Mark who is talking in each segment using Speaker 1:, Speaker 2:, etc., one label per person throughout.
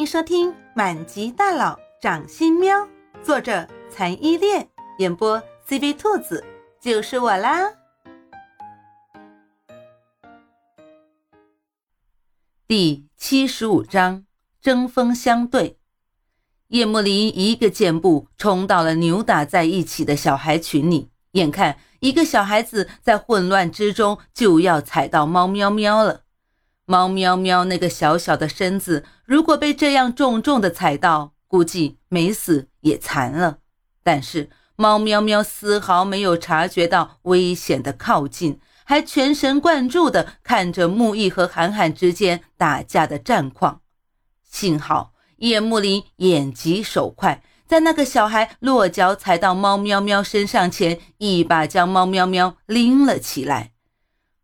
Speaker 1: 迎收听《满级大佬掌心喵》，作者残依恋，演播 CV 兔子，就是我啦。第七十五章针锋相对。叶幕林一个箭步冲到了扭打在一起的小孩群里，眼看一个小孩子在混乱之中就要踩到猫喵喵了。猫喵喵那个小小的身子，如果被这样重重的踩到，估计没死也残了。但是猫喵喵丝毫没有察觉到危险的靠近，还全神贯注地看着木易和韩寒之间打架的战况。幸好。叶幕林眼疾手快，在那个小孩落脚踩到猫喵喵身上前，一把将猫喵喵拎了起来。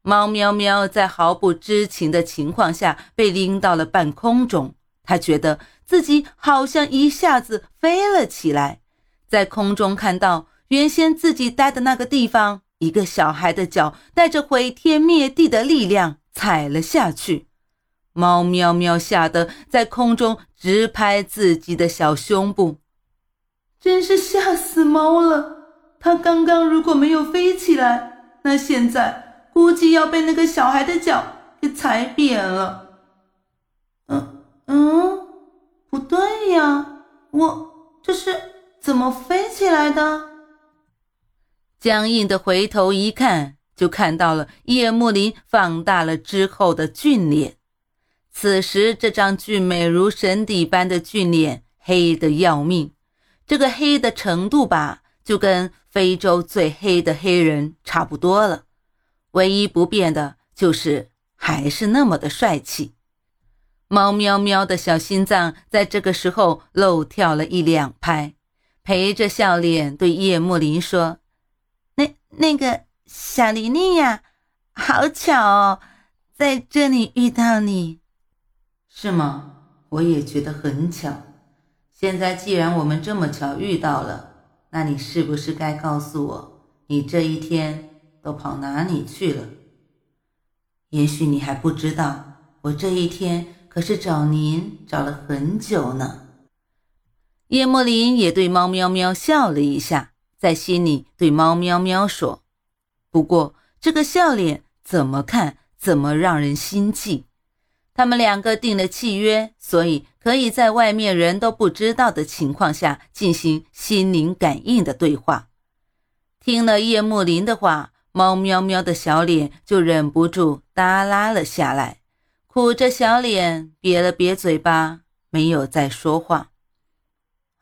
Speaker 1: 猫喵喵在毫不知情的情况下被拎到了半空中，他觉得自己好像一下子飞了起来，在空中看到原先自己待的那个地方，一个小孩的脚带着毁天灭地的力量踩了下去。猫喵喵吓得在空中直拍自己的小胸部，真是吓死猫了。它刚刚如果没有飞起来，那现在估计要被那个小孩的脚给踩扁了。嗯嗯，不对呀，我这是怎么飞起来的？僵硬的回头一看，就看到了叶幕林放大了之后的俊脸。此时，这张俊美如神邸般的俊脸黑得要命，这个黑的程度吧，就跟非洲最黑的黑人差不多了。唯一不变的就是还是那么的帅气。猫喵喵的小心脏在这个时候漏跳了一两拍，陪着笑脸对叶幕林说：“那那个小玲玲呀，好巧哦，在这里遇到你。”是吗？我也觉得很巧。现在既然我们这么巧遇到了，那你是不是该告诉我，你这一天都跑哪里去了？也许你还不知道，我这一天可是找您找了很久呢。叶莫林也对猫喵喵笑了一下，在心里对猫喵喵说：“不过这个笑脸怎么看怎么让人心悸。”他们两个订了契约，所以可以在外面人都不知道的情况下进行心灵感应的对话。听了叶幕林的话，猫喵喵的小脸就忍不住耷拉了下来，苦着小脸，瘪了瘪嘴巴，没有再说话。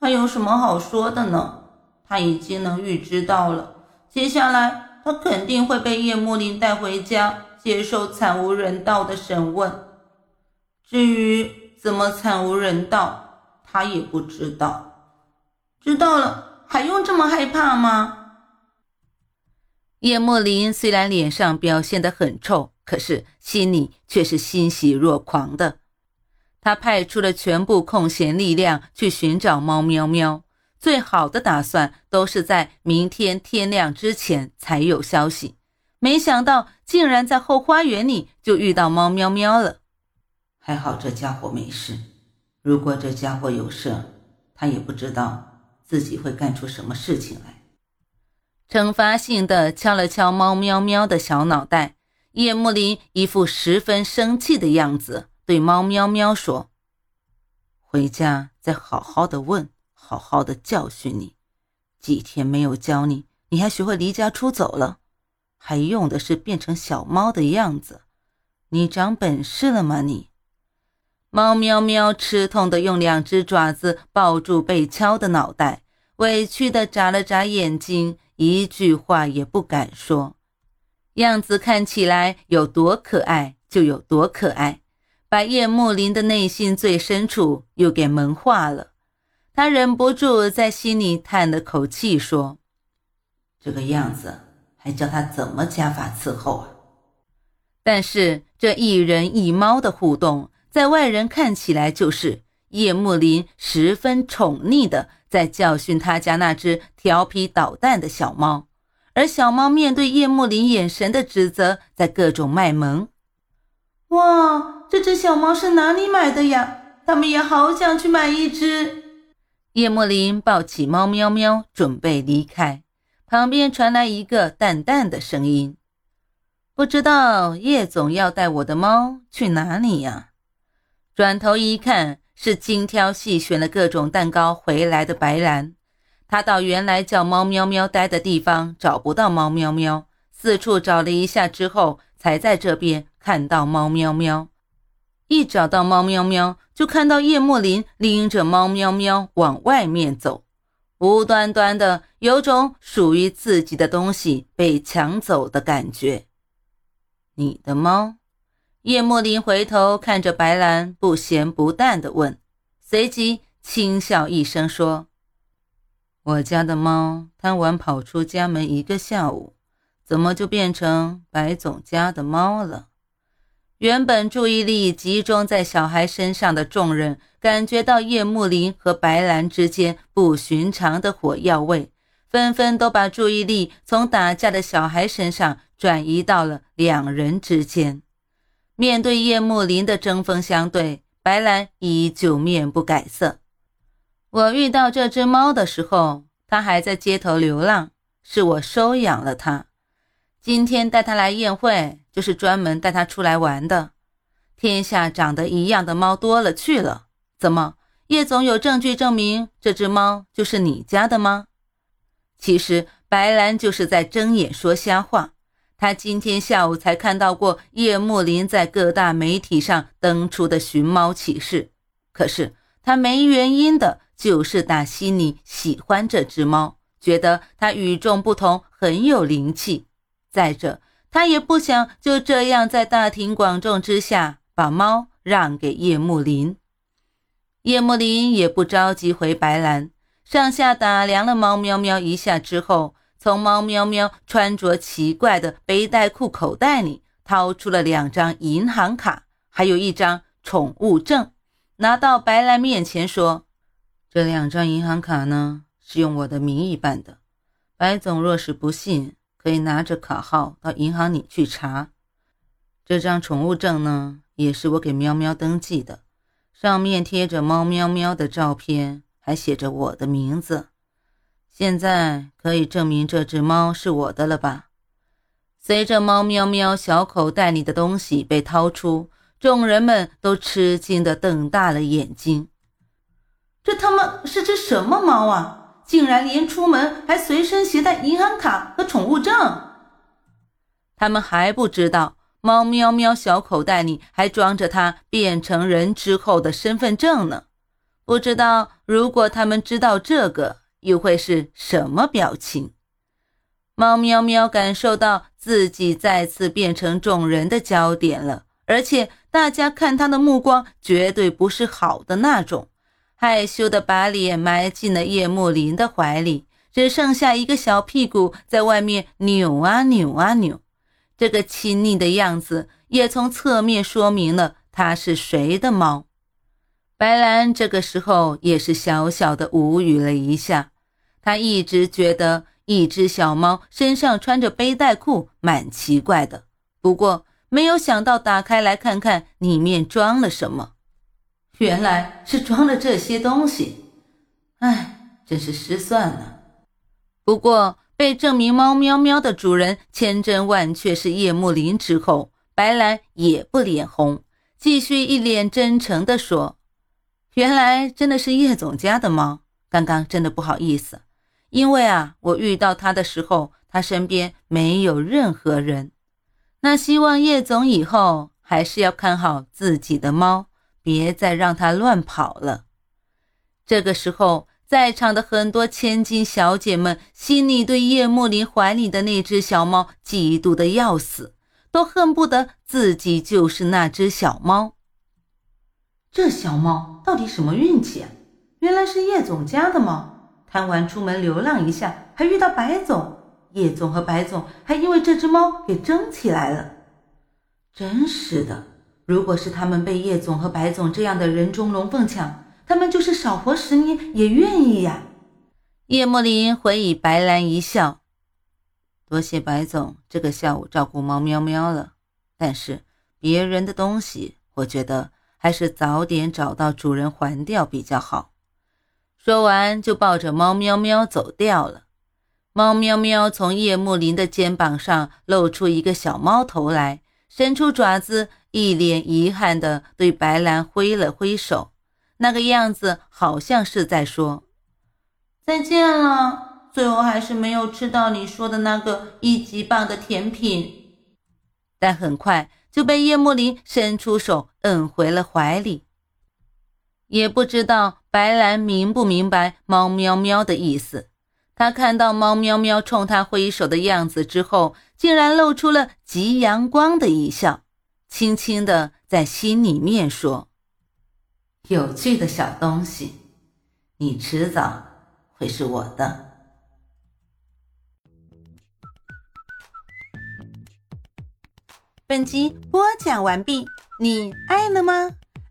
Speaker 1: 还有什么好说的呢？他已经能预知到了，接下来他肯定会被叶幕林带回家，接受惨无人道的审问。至于怎么惨无人道，他也不知道。知道了，还用这么害怕吗？叶莫林虽然脸上表现得很臭，可是心里却是欣喜若狂的。他派出了全部空闲力量去寻找猫喵喵，最好的打算都是在明天天亮之前才有消息。没想到，竟然在后花园里就遇到猫喵喵了。还好这家伙没事，如果这家伙有事，他也不知道自己会干出什么事情来。惩罚性的敲了敲猫喵喵的小脑袋，叶幕林一副十分生气的样子，对猫喵喵说：“回家再好好的问，好好的教训你。几天没有教你，你还学会离家出走了，还用的是变成小猫的样子。你长本事了吗？你？”猫喵喵吃痛的用两只爪子抱住被敲的脑袋，委屈的眨了眨眼睛，一句话也不敢说，样子看起来有多可爱就有多可爱，把叶幕林的内心最深处又给萌化了。他忍不住在心里叹了口气，说：“这个样子还叫他怎么加法伺候啊？”但是这一人一猫的互动。在外人看起来，就是叶幕林十分宠溺的在教训他家那只调皮捣蛋的小猫，而小猫面对叶幕林眼神的指责，在各种卖萌。哇，这只小猫是哪里买的呀？他们也好想去买一只。叶幕林抱起猫喵喵，准备离开，旁边传来一个淡淡的声音：“不知道叶总要带我的猫去哪里呀？”转头一看，是精挑细选了各种蛋糕回来的白兰。他到原来叫猫喵喵待的地方找不到猫喵喵，四处找了一下之后，才在这边看到猫喵喵。一找到猫喵喵，就看到叶莫林拎着猫喵喵往外面走，无端端的有种属于自己的东西被抢走的感觉。你的猫？叶幕林回头看着白兰，不咸不淡的问，随即轻笑一声说。我家的猫贪玩跑出家门一个下午，怎么就变成白总家的猫了？原本注意力集中在小孩身上的众人，感觉到叶幕林和白兰之间不寻常的火药味，纷纷都把注意力从打架的小孩身上转移到了两人之间。面对叶幕林的针锋相对，白兰依旧面不改色。我遇到这只猫的时候，它还在街头流浪，是我收养了它。今天带它来宴会，就是专门带它出来玩的。天下长得一样的猫多了去了，怎么叶总有证据证明这只猫就是你家的吗？其实白兰就是在睁眼说瞎话。他今天下午才看到过叶幕林在各大媒体上登出的寻猫启事，可是他没原因的。就是打心里喜欢这只猫，觉得它与众不同，很有灵气。再者，他也不想就这样在大庭广众之下把猫让给叶幕林。叶幕林也不着急回白兰，上下打量了猫喵喵一下之后，从猫喵喵穿着奇怪的背带裤口袋里掏出了两张银行卡，还有一张宠物证，拿到白兰面前说。这两张银行卡呢，是用我的名义办的。白总若是不信，可以拿着卡号到银行里去查。这张宠物证呢，也是我给喵喵登记的，上面贴着猫喵喵的照片，还写着我的名字。现在可以证明这只猫是我的了吧？随着猫喵喵小口袋里的东西被掏出，众人们都吃惊地瞪大了眼睛。这他妈是只什么猫啊！竟然连出门还随身携带银行卡和宠物证。他们还不知道，猫喵喵小口袋里还装着它变成人之后的身份证呢。不知道如果他们知道这个，又会是什么表情？猫喵喵感受到自己再次变成众人的焦点了，而且大家看他的目光绝对不是好的那种。害羞的把脸埋进了叶幕林的怀里，只剩下一个小屁股在外面扭啊扭啊扭。这个亲昵的样子也从侧面说明了他是谁的猫。白兰这个时候也是小小的无语了一下。他一直觉得一只小猫身上穿着背带裤蛮奇怪的，不过没有想到打开来看看里面装了什么。原来是装了这些东西，唉，真是失算了。不过被证明猫喵喵的主人千真万确是叶幕林之后，白兰也不脸红，继续一脸真诚地说：“原来真的是叶总家的猫，刚刚真的不好意思，因为啊，我遇到他的时候，他身边没有任何人。那希望叶总以后还是要看好自己的猫。”别再让他乱跑了。这个时候，在场的很多千金小姐们心里对叶幕林怀里的那只小猫嫉妒的要死，都恨不得自己就是那只小猫。这小猫到底什么运气啊？原来是叶总家的猫，贪玩出门流浪一下，还遇到白总，叶总和白总还因为这只猫给争起来了。真是的。如果是他们被叶总和白总这样的人中龙凤抢，他们就是少活十年也愿意呀。叶莫林回以白兰一笑，多谢白总这个下午照顾猫喵喵了。但是别人的东西，我觉得还是早点找到主人还掉比较好。说完，就抱着猫喵喵走掉了。猫喵喵从叶幕林的肩膀上露出一个小猫头来，伸出爪子，一脸遗憾地对白兰挥了挥手，那个样子好像是在说再见了。最后还是没有吃到你说的那个一级棒的甜品，但很快。就被叶幕林伸出手摁回了怀里，也不知道白兰明不明白猫喵喵的意思。他看到猫喵喵冲他挥手的样子之后，竟然露出了极阳光的一笑，轻轻的在心里面说：“有趣的小东西，你迟早会是我的。”本集播讲完毕，你爱了吗？